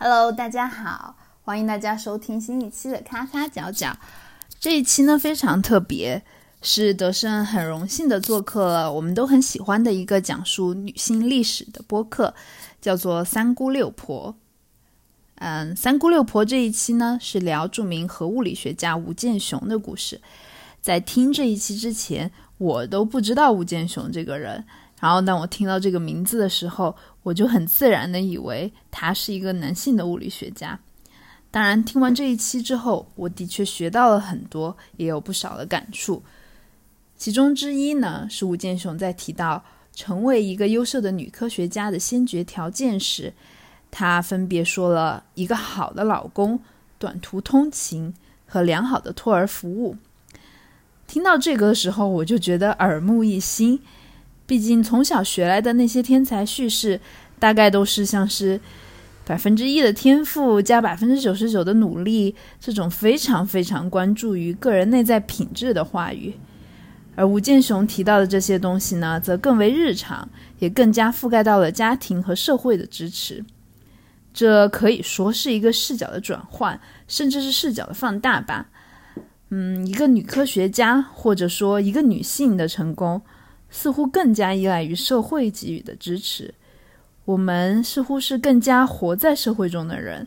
Hello，大家好，欢迎大家收听新一期的咔咔角角。这一期呢非常特别，是德胜很荣幸的做客了我们都很喜欢的一个讲述女性历史的播客，叫做《三姑六婆》。嗯，《三姑六婆》这一期呢是聊著名核物理学家吴健雄的故事。在听这一期之前，我都不知道吴健雄这个人。然后当我听到这个名字的时候，我就很自然的以为他是一个男性的物理学家。当然，听完这一期之后，我的确学到了很多，也有不少的感触。其中之一呢，是吴健雄在提到成为一个优秀的女科学家的先决条件时，他分别说了一个好的老公、短途通勤和良好的托儿服务。听到这个的时候，我就觉得耳目一新。毕竟从小学来的那些天才叙事，大概都是像是百分之一的天赋加百分之九十九的努力这种非常非常关注于个人内在品质的话语。而吴健雄提到的这些东西呢，则更为日常，也更加覆盖到了家庭和社会的支持。这可以说是一个视角的转换，甚至是视角的放大吧。嗯，一个女科学家，或者说一个女性的成功。似乎更加依赖于社会给予的支持，我们似乎是更加活在社会中的人，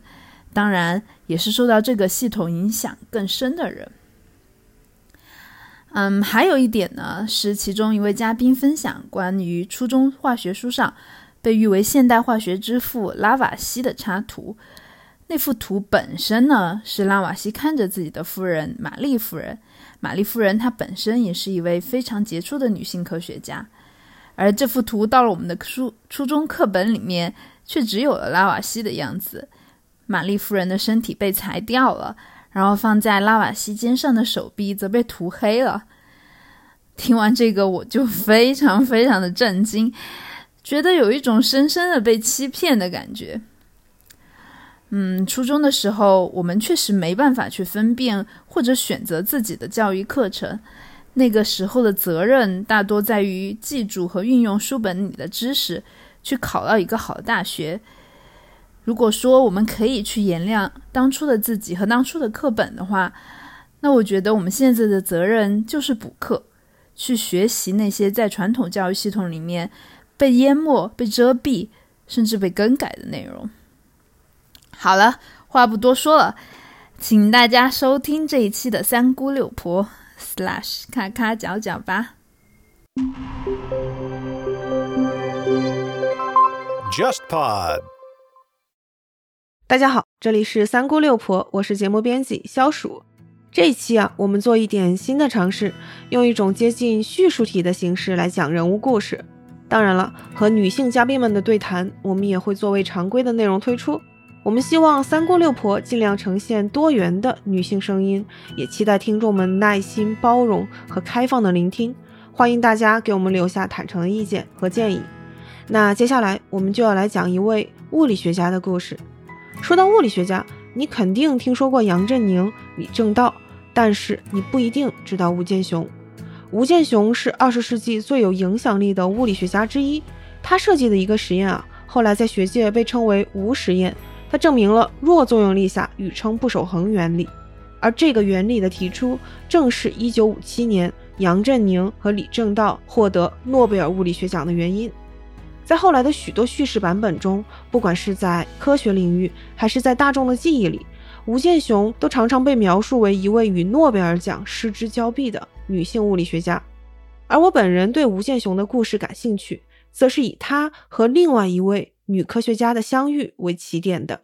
当然也是受到这个系统影响更深的人。嗯，还有一点呢，是其中一位嘉宾分享关于初中化学书上被誉为现代化学之父拉瓦锡的插图。那幅图本身呢，是拉瓦锡看着自己的夫人玛丽夫人。玛丽夫人她本身也是一位非常杰出的女性科学家，而这幅图到了我们的初初中课本里面，却只有了拉瓦锡的样子。玛丽夫人的身体被裁掉了，然后放在拉瓦锡肩上的手臂则被涂黑了。听完这个，我就非常非常的震惊，觉得有一种深深的被欺骗的感觉。嗯，初中的时候，我们确实没办法去分辨或者选择自己的教育课程。那个时候的责任大多在于记住和运用书本里的知识，去考到一个好的大学。如果说我们可以去原谅当初的自己和当初的课本的话，那我觉得我们现在的责任就是补课，去学习那些在传统教育系统里面被淹没、被遮蔽，甚至被更改的内容。好了，话不多说了，请大家收听这一期的三姑六婆 slash 咔咔角角吧。JustPod，大家好，这里是三姑六婆，我是节目编辑肖鼠。这一期啊，我们做一点新的尝试，用一种接近叙述体的形式来讲人物故事。当然了，和女性嘉宾们的对谈，我们也会作为常规的内容推出。我们希望三姑六婆尽量呈现多元的女性声音，也期待听众们耐心、包容和开放的聆听。欢迎大家给我们留下坦诚的意见和建议。那接下来我们就要来讲一位物理学家的故事。说到物理学家，你肯定听说过杨振宁、李政道，但是你不一定知道吴健雄。吴健雄是二十世纪最有影响力的物理学家之一。他设计的一个实验啊，后来在学界被称为“吴实验”。它证明了弱作用力下宇称不守恒原理，而这个原理的提出，正是1957年杨振宁和李政道获得诺贝尔物理学奖的原因。在后来的许多叙事版本中，不管是在科学领域，还是在大众的记忆里，吴健雄都常常被描述为一位与诺贝尔奖失之交臂的女性物理学家。而我本人对吴健雄的故事感兴趣，则是以他和另外一位。女科学家的相遇为起点的。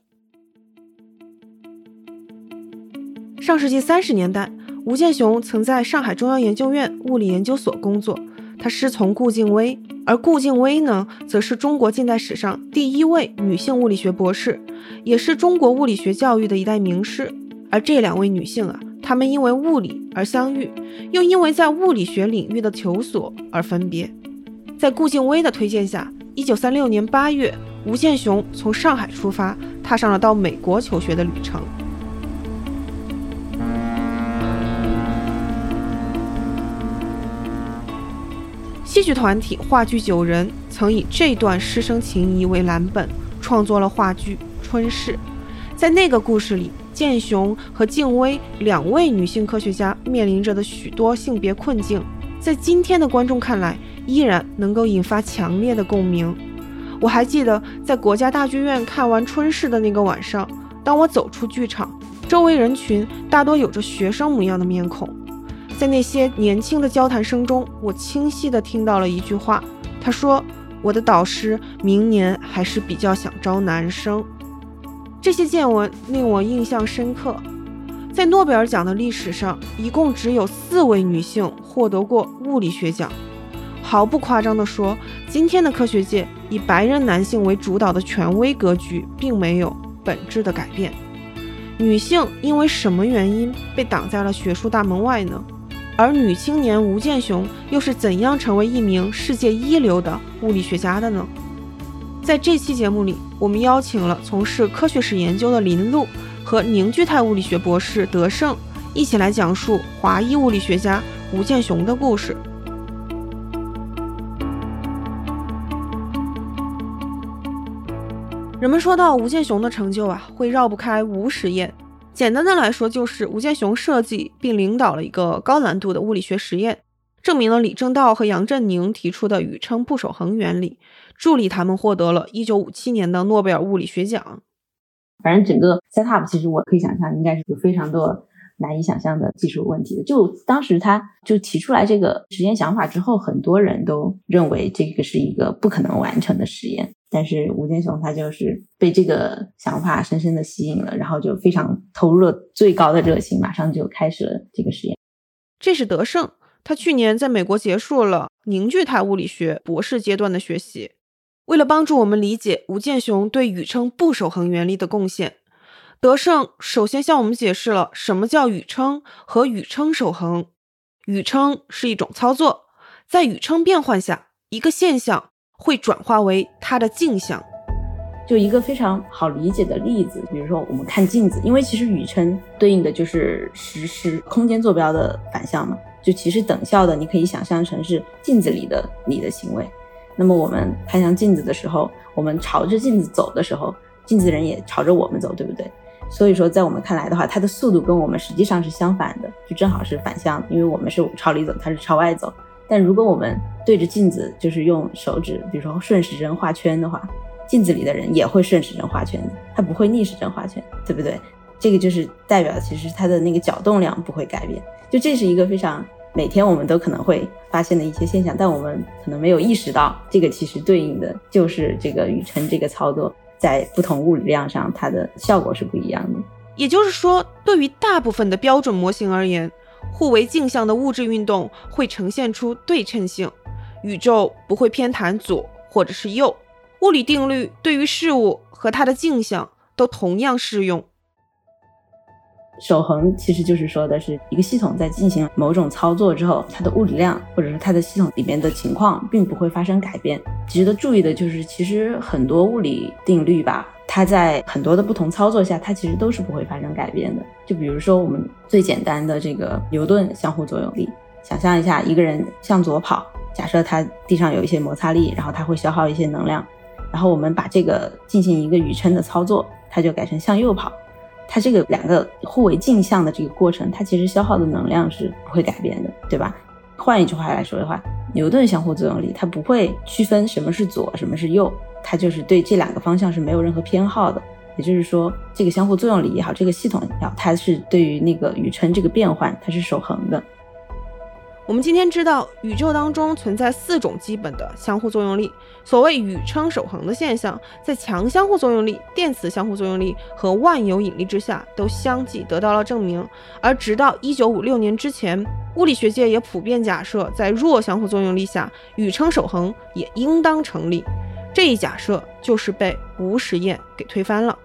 上世纪三十年代，吴健雄曾在上海中央研究院物理研究所工作，他师从顾静薇，而顾静薇呢，则是中国近代史上第一位女性物理学博士，也是中国物理学教育的一代名师。而这两位女性啊，她们因为物理而相遇，又因为在物理学领域的求索而分别。在顾静薇的推荐下，一九三六年八月。吴健雄从上海出发，踏上了到美国求学的旅程。戏剧团体话剧九人曾以这段师生情谊为蓝本，创作了话剧《春逝》。在那个故事里，剑雄和静薇两位女性科学家面临着的许多性别困境，在今天的观众看来，依然能够引发强烈的共鸣。我还记得在国家大剧院看完《春逝》的那个晚上，当我走出剧场，周围人群大多有着学生模样的面孔，在那些年轻的交谈声中，我清晰地听到了一句话，他说：“我的导师明年还是比较想招男生。”这些见闻令我印象深刻。在诺贝尔奖的历史上，一共只有四位女性获得过物理学奖。毫不夸张地说，今天的科学界以白人男性为主导的权威格局并没有本质的改变。女性因为什么原因被挡在了学术大门外呢？而女青年吴健雄又是怎样成为一名世界一流的物理学家的呢？在这期节目里，我们邀请了从事科学史研究的林璐和凝聚态物理学博士德胜，一起来讲述华裔物理学家吴健雄的故事。人们说到吴健雄的成就啊，会绕不开吴实验。简单的来说，就是吴健雄设计并领导了一个高难度的物理学实验，证明了李政道和杨振宁提出的宇称不守恒原理。助力他们获得了一九五七年的诺贝尔物理学奖。反正整个 set up 其实我可以想象，应该是有非常多难以想象的技术问题的。就当时他就提出来这个实验想法之后，很多人都认为这个是一个不可能完成的实验。但是吴健雄他就是被这个想法深深的吸引了，然后就非常投入了最高的热情，马上就开始了这个实验。这是德胜，他去年在美国结束了凝聚态物理学博士阶段的学习。为了帮助我们理解吴健雄对宇称不守恒原理的贡献，德胜首先向我们解释了什么叫宇称和宇称守恒。宇称是一种操作，在宇称变换下，一个现象会转化为它的镜像。就一个非常好理解的例子，比如说我们看镜子，因为其实宇称对应的就是实时空间坐标的反向嘛，就其实等效的，你可以想象成是镜子里的你的行为。那么我们看向镜子的时候，我们朝着镜子走的时候，镜子人也朝着我们走，对不对？所以说，在我们看来的话，它的速度跟我们实际上是相反的，就正好是反向，因为我们是朝里走，它是朝外走。但如果我们对着镜子，就是用手指，比如说顺时针画圈的话，镜子里的人也会顺时针画圈，它不会逆时针画圈，对不对？这个就是代表其实它的那个角动量不会改变，就这是一个非常。每天我们都可能会发现的一些现象，但我们可能没有意识到，这个其实对应的就是这个宇称这个操作，在不同物理量上，它的效果是不一样的。也就是说，对于大部分的标准模型而言，互为镜像的物质运动会呈现出对称性，宇宙不会偏袒左或者是右。物理定律对于事物和它的镜像都同样适用。守恒其实就是说的是一个系统在进行某种操作之后，它的物理量或者是它的系统里面的情况并不会发生改变。值得注意的就是，其实很多物理定律吧，它在很多的不同操作下，它其实都是不会发生改变的。就比如说我们最简单的这个牛顿相互作用力，想象一下一个人向左跑，假设他地上有一些摩擦力，然后他会消耗一些能量，然后我们把这个进行一个宇称的操作，它就改成向右跑。它这个两个互为镜像的这个过程，它其实消耗的能量是不会改变的，对吧？换一句话来说的话，牛顿相互作用力它不会区分什么是左，什么是右，它就是对这两个方向是没有任何偏好的。也就是说，这个相互作用力也好，这个系统也好，它是对于那个宇称这个变换，它是守恒的。我们今天知道，宇宙当中存在四种基本的相互作用力。所谓宇称守恒的现象，在强相互作用力、电磁相互作用力和万有引力之下，都相继得到了证明。而直到一九五六年之前，物理学界也普遍假设，在弱相互作用力下，宇称守恒也应当成立。这一假设就是被吴实验给推翻了。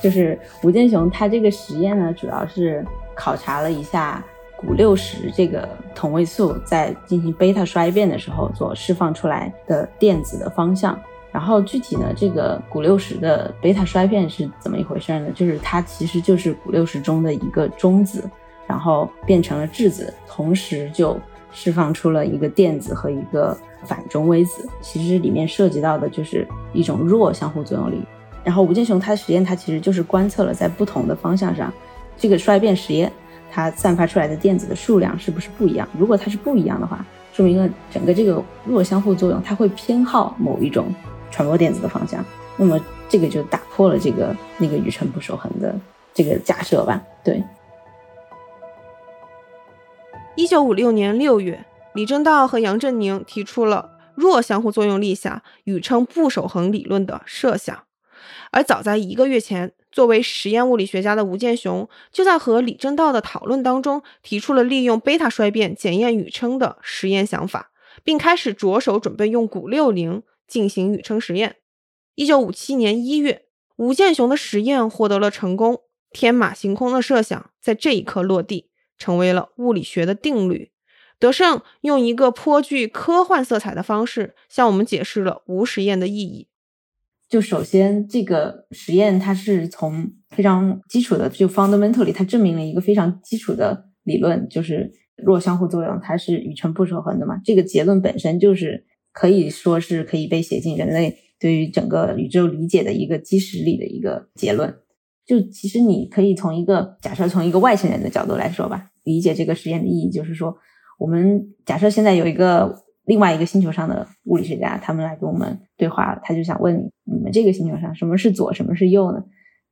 就是吴健雄他这个实验呢，主要是考察了一下。五六十这个同位素在进行贝塔衰变的时候所释放出来的电子的方向，然后具体呢，这个钴六十的贝塔衰变是怎么一回事呢？就是它其实就是钴六十中的一个中子，然后变成了质子，同时就释放出了一个电子和一个反中微子。其实里面涉及到的就是一种弱相互作用力。然后吴健雄他的实验，他其实就是观测了在不同的方向上，这个衰变实验它散发出来的电子的数量是不是不一样？如果它是不一样的话，说明了整个这个弱相互作用，它会偏好某一种传播电子的方向。那么这个就打破了这个那个宇称不守恒的这个假设吧？对。一九五六年六月，李政道和杨振宁提出了弱相互作用力下宇称不守恒理论的设想。而早在一个月前，作为实验物理学家的吴健雄就在和李政道的讨论当中提出了利用贝塔衰变检验宇称的实验想法，并开始着手准备用钴六零进行宇称实验。一九五七年一月，吴健雄的实验获得了成功，天马行空的设想在这一刻落地，成为了物理学的定律。德胜用一个颇具科幻色彩的方式向我们解释了无实验的意义。就首先，这个实验它是从非常基础的，就 fundamentally，它证明了一个非常基础的理论，就是弱相互作用，它是宇称不守恒的嘛。这个结论本身就是可以说是可以被写进人类对于整个宇宙理解的一个基石里的一个结论。就其实你可以从一个假设，从一个外星人的角度来说吧，理解这个实验的意义，就是说，我们假设现在有一个。另外一个星球上的物理学家，他们来跟我们对话，他就想问你：们这个星球上什么是左，什么是右呢？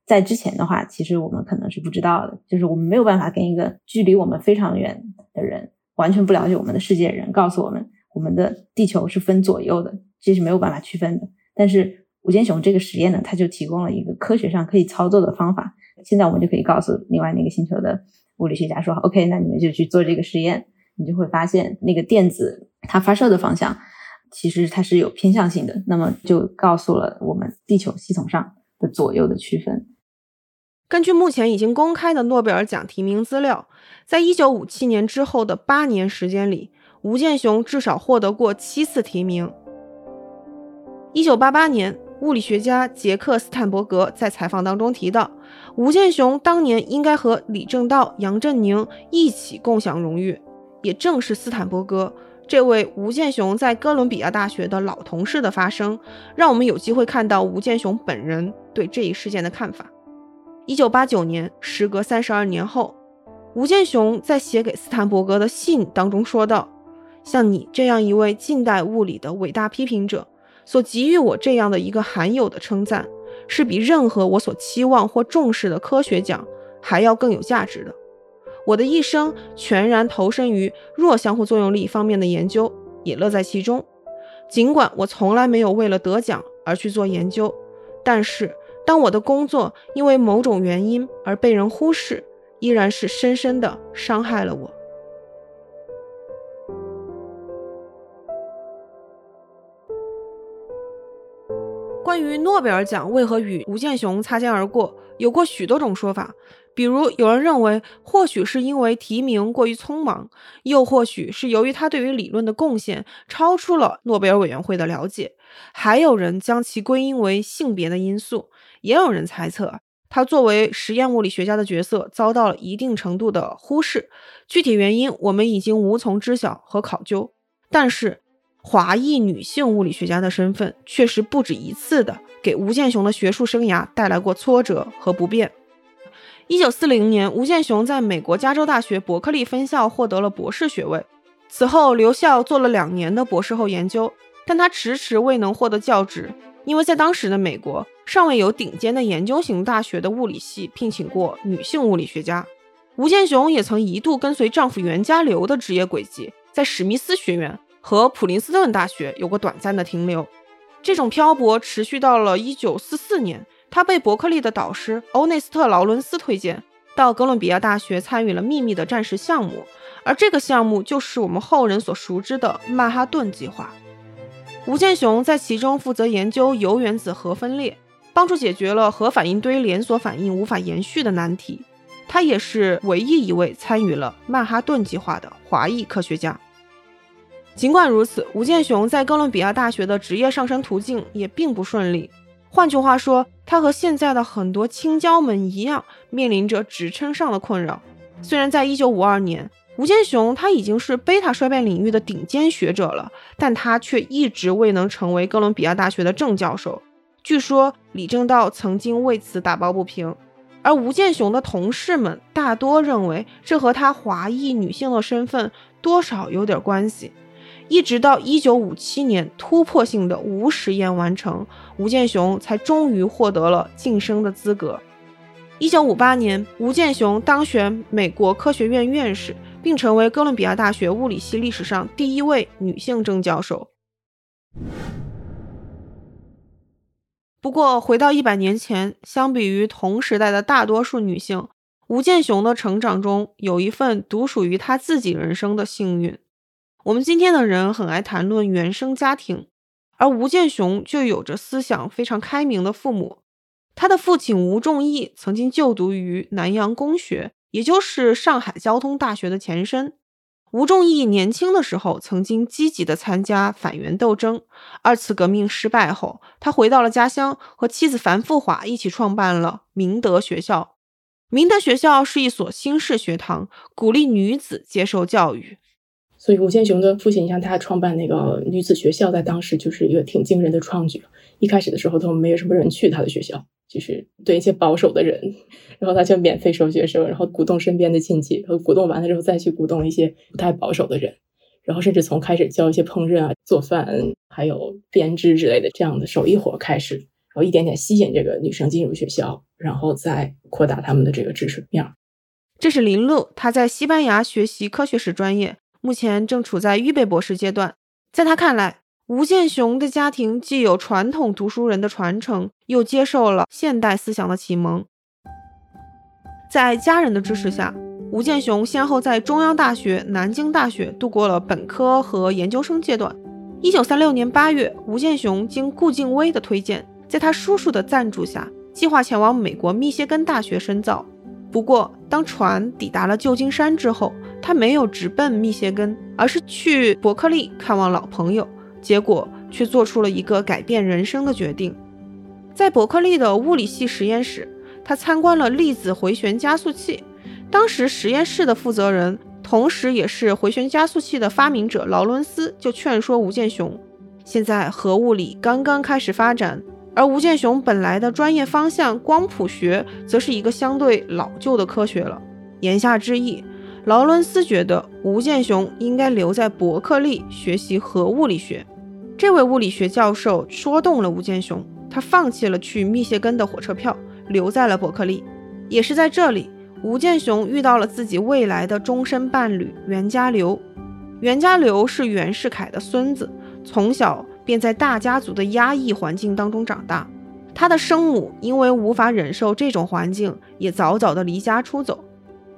在之前的话，其实我们可能是不知道的，就是我们没有办法跟一个距离我们非常远的人，完全不了解我们的世界的人，告诉我们我们的地球是分左右的，这是没有办法区分的。但是吴健雄这个实验呢，他就提供了一个科学上可以操作的方法。现在我们就可以告诉另外那个星球的物理学家说：“OK，那你们就去做这个实验。”你就会发现，那个电子它发射的方向，其实它是有偏向性的。那么就告诉了我们地球系统上的左右的区分。根据目前已经公开的诺贝尔奖提名资料，在一九五七年之后的八年时间里，吴健雄至少获得过七次提名。一九八八年，物理学家杰克斯坦伯格在采访当中提到，吴健雄当年应该和李政道、杨振宁一起共享荣誉。也正是斯坦伯格这位吴健雄在哥伦比亚大学的老同事的发声，让我们有机会看到吴健雄本人对这一事件的看法。一九八九年，时隔三十二年后，吴健雄在写给斯坦伯格的信当中说道：“像你这样一位近代物理的伟大批评者，所给予我这样的一个罕有的称赞，是比任何我所期望或重视的科学奖还要更有价值的。”我的一生全然投身于弱相互作用力方面的研究，也乐在其中。尽管我从来没有为了得奖而去做研究，但是当我的工作因为某种原因而被人忽视，依然是深深的伤害了我。关于诺贝尔奖为何与吴健雄擦肩而过，有过许多种说法。比如，有人认为，或许是因为提名过于匆忙，又或许是由于他对于理论的贡献超出了诺贝尔委员会的了解，还有人将其归因为性别的因素，也有人猜测他作为实验物理学家的角色遭到了一定程度的忽视。具体原因我们已经无从知晓和考究，但是华裔女性物理学家的身份确实不止一次的给吴健雄的学术生涯带来过挫折和不便。一九四零年，吴健雄在美国加州大学伯克利分校获得了博士学位，此后留校做了两年的博士后研究，但他迟迟未能获得教职，因为在当时的美国尚未有顶尖的研究型大学的物理系聘请过女性物理学家。吴健雄也曾一度跟随丈夫袁家骝的职业轨迹，在史密斯学院和普林斯顿大学有过短暂的停留，这种漂泊持续到了一九四四年。他被伯克利的导师欧内斯特·劳伦斯推荐到哥伦比亚大学参与了秘密的战时项目，而这个项目就是我们后人所熟知的曼哈顿计划。吴健雄在其中负责研究铀原子核分裂，帮助解决了核反应堆连锁反应无法延续的难题。他也是唯一一位参与了曼哈顿计划的华裔科学家。尽管如此，吴健雄在哥伦比亚大学的职业上升途径也并不顺利。换句话说，他和现在的很多青椒们一样，面临着职称上的困扰。虽然在1952年，吴健雄他已经是贝塔衰变领域的顶尖学者了，但他却一直未能成为哥伦比亚大学的正教授。据说李政道曾经为此打抱不平。而吴健雄的同事们大多认为，这和他华裔女性的身份多少有点关系。一直到1957年，突破性的无实验完成，吴健雄才终于获得了晋升的资格。1958年，吴健雄当选美国科学院院士，并成为哥伦比亚大学物理系历史上第一位女性正教授。不过，回到一百年前，相比于同时代的大多数女性，吴健雄的成长中有一份独属于他自己人生的幸运。我们今天的人很爱谈论原生家庭，而吴健雄就有着思想非常开明的父母。他的父亲吴仲义曾经就读于南洋公学，也就是上海交通大学的前身。吴仲义年轻的时候曾经积极地参加反元斗争。二次革命失败后，他回到了家乡，和妻子樊富华一起创办了明德学校。明德学校是一所新式学堂，鼓励女子接受教育。所以，吴建雄的父亲像他创办那个女子学校，在当时就是一个挺惊人的创举。一开始的时候都没有什么人去他的学校。就是对一些保守的人，然后他就免费收学生，然后鼓动身边的亲戚，然后鼓动完了之后再去鼓动一些不太保守的人，然后甚至从开始教一些烹饪啊、做饭，还有编织之类的这样的手艺活开始，然后一点点吸引这个女生进入学校，然后再扩大他们的这个知识面。这是林露，她在西班牙学习科学史专业，目前正处在预备博士阶段。在他看来。吴建雄的家庭既有传统读书人的传承，又接受了现代思想的启蒙。在家人的支持下，吴建雄先后在中央大学、南京大学度过了本科和研究生阶段。一九三六年八月，吴建雄经顾静薇的推荐，在他叔叔的赞助下，计划前往美国密歇根大学深造。不过，当船抵达了旧金山之后，他没有直奔密歇根，而是去伯克利看望老朋友。结果却做出了一个改变人生的决定，在伯克利的物理系实验室，他参观了粒子回旋加速器。当时实验室的负责人，同时也是回旋加速器的发明者劳伦斯，就劝说吴健雄：现在核物理刚刚开始发展，而吴健雄本来的专业方向光谱学，则是一个相对老旧的科学了。言下之意。劳伦斯觉得吴健雄应该留在伯克利学习核物理学。这位物理学教授说动了吴健雄，他放弃了去密歇根的火车票，留在了伯克利。也是在这里，吴健雄遇到了自己未来的终身伴侣袁家流。袁家流是袁世凯的孙子，从小便在大家族的压抑环境当中长大。他的生母因为无法忍受这种环境，也早早的离家出走。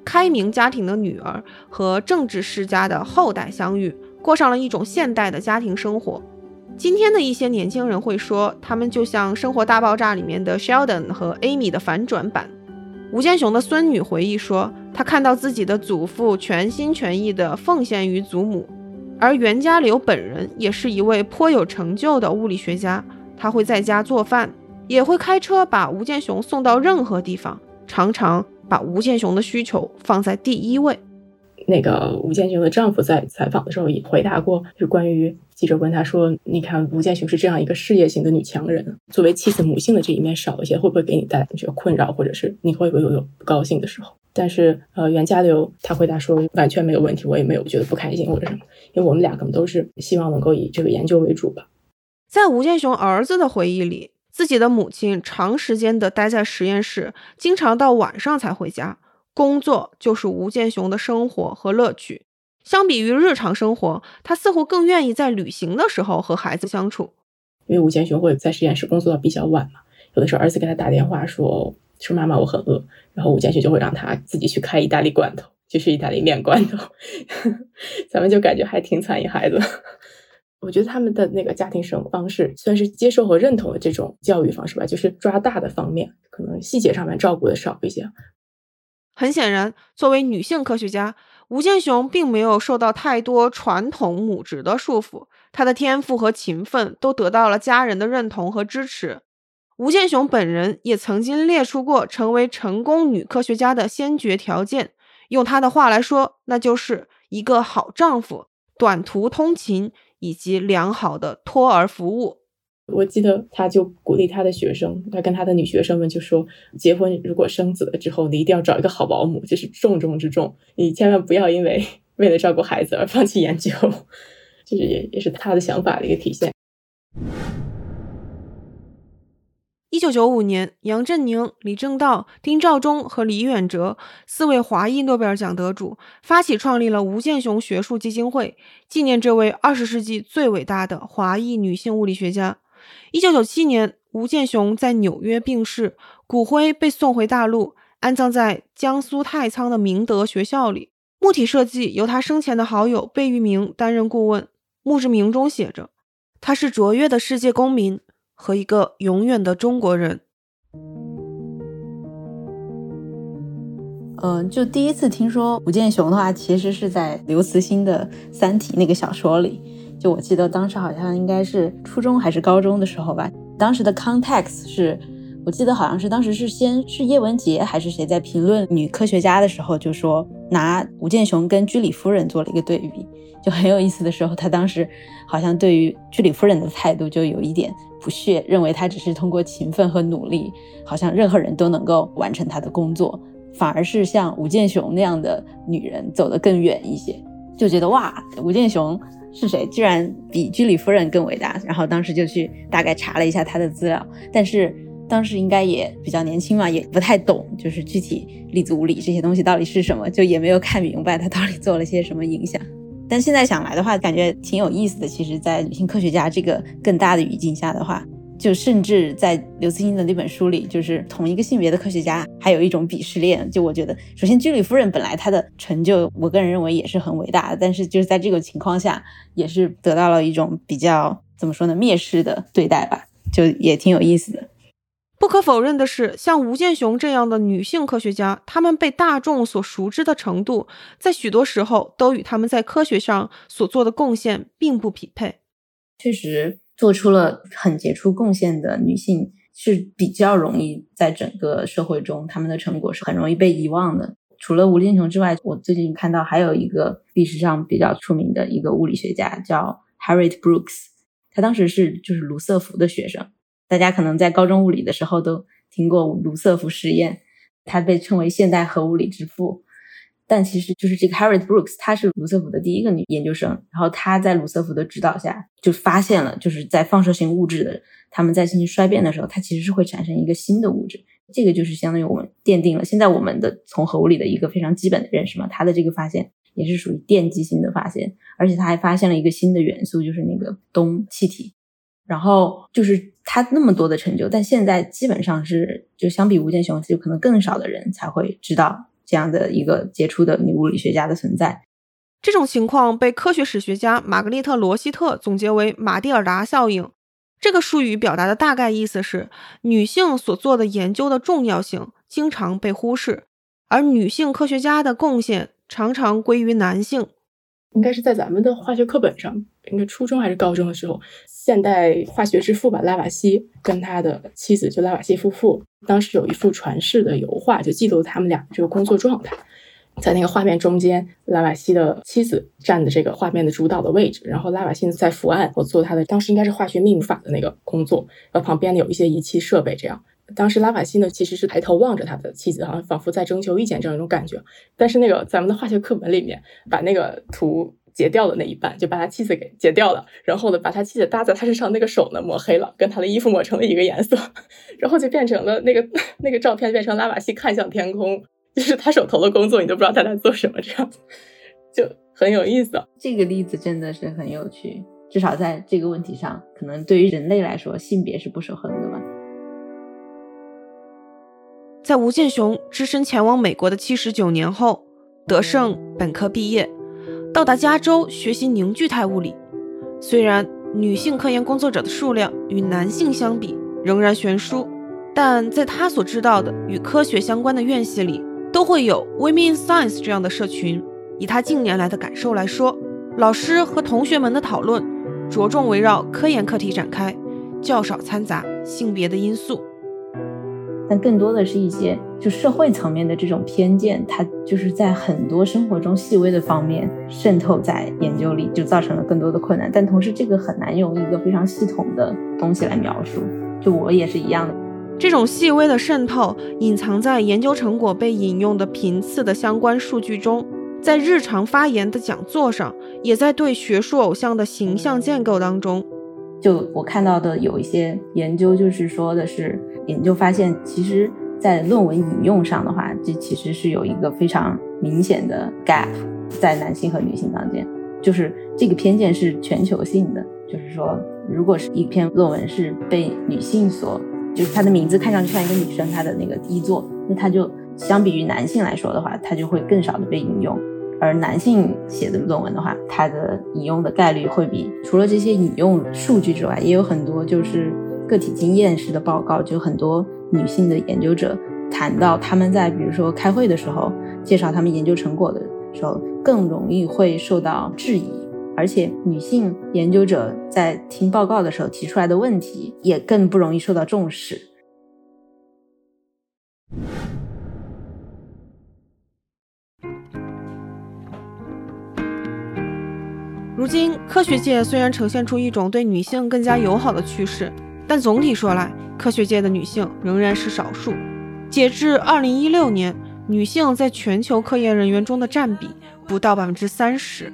开明家庭的女儿和政治世家的后代相遇，过上了一种现代的家庭生活。今天的一些年轻人会说，他们就像《生活大爆炸》里面的 Sheldon 和 Amy 的反转版。吴建雄的孙女回忆说，她看到自己的祖父全心全意地奉献于祖母，而袁家柳本人也是一位颇有成就的物理学家。他会在家做饭，也会开车把吴建雄送到任何地方，常常。把吴建雄的需求放在第一位。那个吴建雄的丈夫在采访的时候也回答过，就关于记者问他说：“你看吴建雄是这样一个事业型的女强人，作为妻子母性的这一面少一些，会不会给你带来一些困扰，或者是你会不会有不高兴的时候？”但是呃，袁家柳他回答说完全没有问题，我也没有觉得不开心或者什么，因为我们俩可能都是希望能够以这个研究为主吧。在吴建雄儿子的回忆里。自己的母亲长时间的待在实验室，经常到晚上才回家。工作就是吴建雄的生活和乐趣。相比于日常生活，他似乎更愿意在旅行的时候和孩子相处。因为吴建雄会在实验室工作到比较晚嘛，有的时候儿子给他打电话说说妈妈我很饿，然后吴建雄就会让他自己去开意大利罐头，就是意大利面罐头。咱们就感觉还挺惨一孩子。我觉得他们的那个家庭生活方式，算是接受和认同的这种教育方式吧，就是抓大的方面，可能细节上面照顾的少一些。很显然，作为女性科学家，吴建雄并没有受到太多传统母职的束缚，他的天赋和勤奋都得到了家人的认同和支持。吴健雄本人也曾经列出过成为成功女科学家的先决条件，用他的话来说，那就是一个好丈夫，短途通勤。以及良好的托儿服务。我记得他就鼓励他的学生，他跟他的女学生们就说：结婚如果生子了之后，你一定要找一个好保姆，这是重中之重。你千万不要因为为了照顾孩子而放弃研究，就是也也是他的想法的一个体现。一九九五年，杨振宁、李政道、丁肇中和李远哲四位华裔诺贝尔奖得主发起创立了吴健雄学术基金会，纪念这位二十世纪最伟大的华裔女性物理学家。一九九七年，吴健雄在纽约病逝，骨灰被送回大陆，安葬在江苏太仓的明德学校里。墓体设计由他生前的好友贝聿铭担任顾问，墓志铭中写着：“他是卓越的世界公民。”和一个永远的中国人。嗯，就第一次听说吴健雄的话，其实是在刘慈欣的《三体》那个小说里。就我记得当时好像应该是初中还是高中的时候吧。当时的 context 是我记得好像是当时是先是叶文洁还是谁在评论女科学家的时候，就说拿吴健雄跟居里夫人做了一个对比，就很有意思的时候，他当时好像对于居里夫人的态度就有一点。不屑，认为她只是通过勤奋和努力，好像任何人都能够完成她的工作，反而是像吴健雄那样的女人走得更远一些，就觉得哇，吴健雄是谁？居然比居里夫人更伟大。然后当时就去大概查了一下他的资料，但是当时应该也比较年轻嘛，也不太懂，就是具体粒子物理这些东西到底是什么，就也没有看明白他到底做了些什么影响。但现在想来的话，感觉挺有意思的。其实，在女性科学家这个更大的语境下的话，就甚至在刘慈欣的那本书里，就是同一个性别的科学家，还有一种鄙视链。就我觉得，首先居里夫人本来她的成就，我个人认为也是很伟大的，但是就是在这个情况下，也是得到了一种比较怎么说呢，蔑视的对待吧，就也挺有意思的。不可否认的是，像吴健雄这样的女性科学家，她们被大众所熟知的程度，在许多时候都与她们在科学上所做的贡献并不匹配。确实，做出了很杰出贡献的女性是比较容易在整个社会中，她们的成果是很容易被遗忘的。除了吴健雄之外，我最近看到还有一个历史上比较出名的一个物理学家叫 Harriet Brooks，他当时是就是卢瑟福的学生。大家可能在高中物理的时候都听过卢瑟福实验，他被称为现代核物理之父。但其实就是这个 Harriet Brooks，她是卢瑟福的第一个女研究生。然后她在卢瑟福的指导下，就发现了，就是在放射性物质的它们在进行衰变的时候，它其实是会产生一个新的物质。这个就是相当于我们奠定了现在我们的从核物理的一个非常基本的认识嘛。他的这个发现也是属于奠基性的发现，而且他还发现了一个新的元素，就是那个氡气体。然后就是他那么多的成就，但现在基本上是就相比吴健雄，就可能更少的人才会知道这样的一个杰出的女物理学家的存在。这种情况被科学史学家玛格丽特·罗希特总结为马蒂尔达效应。这个术语表达的大概意思是，女性所做的研究的重要性经常被忽视，而女性科学家的贡献常常归于男性。应该是在咱们的化学课本上，应该初中还是高中的时候，现代化学之父吧，拉瓦锡跟他的妻子就拉瓦锡夫妇，当时有一幅传世的油画，就记录他们俩这个工作状态。在那个画面中间，拉瓦锡的妻子站的这个画面的主导的位置，然后拉瓦锡在伏案，我做他的当时应该是化学密法的那个工作，然后旁边呢有一些仪器设备这样。当时拉瓦锡呢，其实是抬头望着他的妻子，好像仿佛在征求意见这样一种感觉。但是那个咱们的化学课本里面，把那个图截掉的那一半，就把他妻子给截掉了，然后呢，把他妻子搭在他身上那个手呢抹黑了，跟他的衣服抹成了一个颜色，然后就变成了那个那个照片变成拉瓦西看向天空，就是他手头的工作你都不知道他在做什么，这样就很有意思。这个例子真的是很有趣，至少在这个问题上，可能对于人类来说，性别是不守恒的吧。在吴健雄只身前往美国的七十九年后，德胜本科毕业，到达加州学习凝聚态物理。虽然女性科研工作者的数量与男性相比仍然悬殊，但在他所知道的与科学相关的院系里，都会有 Women in Science 这样的社群。以他近年来的感受来说，老师和同学们的讨论着重围绕科研课题展开，较少掺杂性别的因素。但更多的是一些就社会层面的这种偏见，它就是在很多生活中细微的方面渗透在研究里，就造成了更多的困难。但同时，这个很难用一个非常系统的东西来描述。就我也是一样的，这种细微的渗透隐藏在研究成果被引用的频次的相关数据中，在日常发言的讲座上，也在对学术偶像的形象建构当中。就我看到的有一些研究，就是说的是研究发现，其实，在论文引用上的话，这其实是有一个非常明显的 gap 在男性和女性当间，就是这个偏见是全球性的，就是说，如果是一篇论文是被女性所，就是她的名字看上去像一个女生，她的那个一作，那她就相比于男性来说的话，她就会更少的被引用。而男性写的论文的话，它的引用的概率会比除了这些引用数据之外，也有很多就是个体经验式的报告，就很多女性的研究者谈到他们在比如说开会的时候介绍他们研究成果的时候，更容易会受到质疑，而且女性研究者在听报告的时候提出来的问题也更不容易受到重视。如今，科学界虽然呈现出一种对女性更加友好的趋势，但总体说来，科学界的女性仍然是少数。截至二零一六年，女性在全球科研人员中的占比不到百分之三十。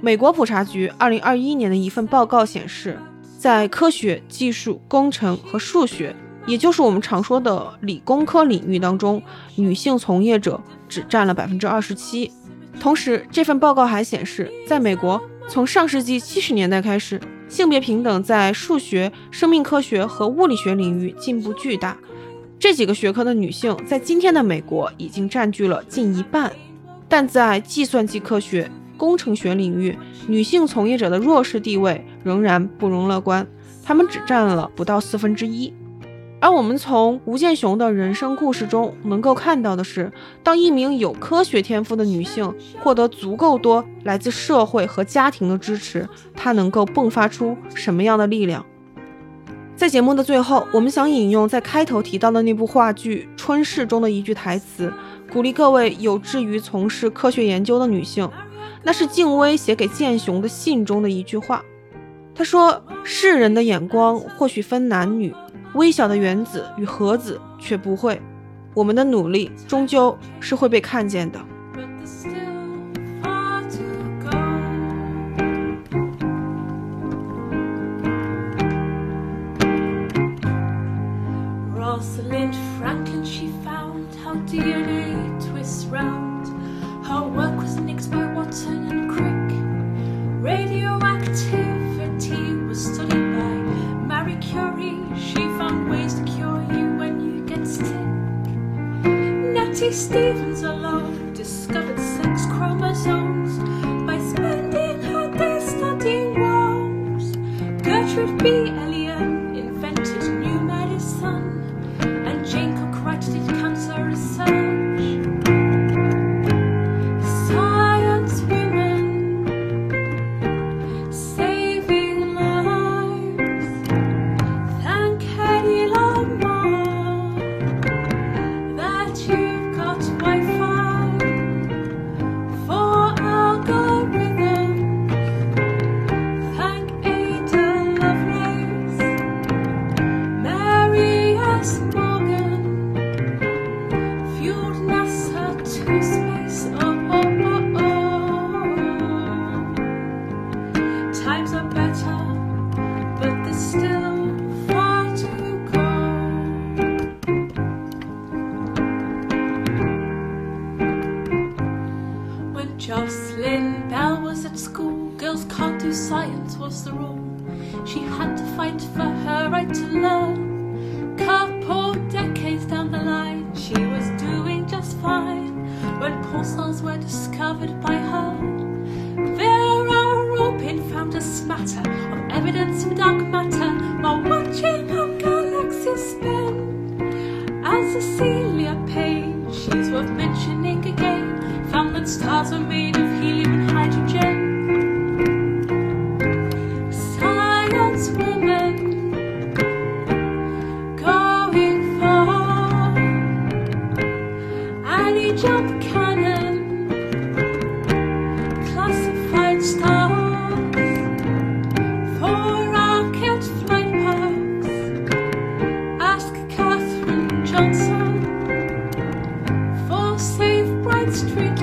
美国普查局二零二一年的一份报告显示，在科学技术、工程和数学，也就是我们常说的理工科领域当中，女性从业者只占了百分之二十七。同时，这份报告还显示，在美国。从上世纪七十年代开始，性别平等在数学、生命科学和物理学领域进步巨大。这几个学科的女性在今天的美国已经占据了近一半，但在计算机科学、工程学领域，女性从业者的弱势地位仍然不容乐观，她们只占了不到四分之一。而我们从吴健雄的人生故事中能够看到的是，当一名有科学天赋的女性获得足够多来自社会和家庭的支持，她能够迸发出什么样的力量？在节目的最后，我们想引用在开头提到的那部话剧《春逝》中的一句台词，鼓励各位有志于从事科学研究的女性。那是静薇写给健雄的信中的一句话。她说：“世人的眼光或许分男女。”微小的原子与核子却不会，我们的努力终究是会被看见的。Stevens alone discovered Jocelyn Bell was at school. Girls can't do science was the rule. She had to fight for her right to learn. Couple decades down the line, she was doing just fine when pulsars were discovered by her. Vera Rupin found a smatter of evidence from dark matter. Johnson. For safe bright street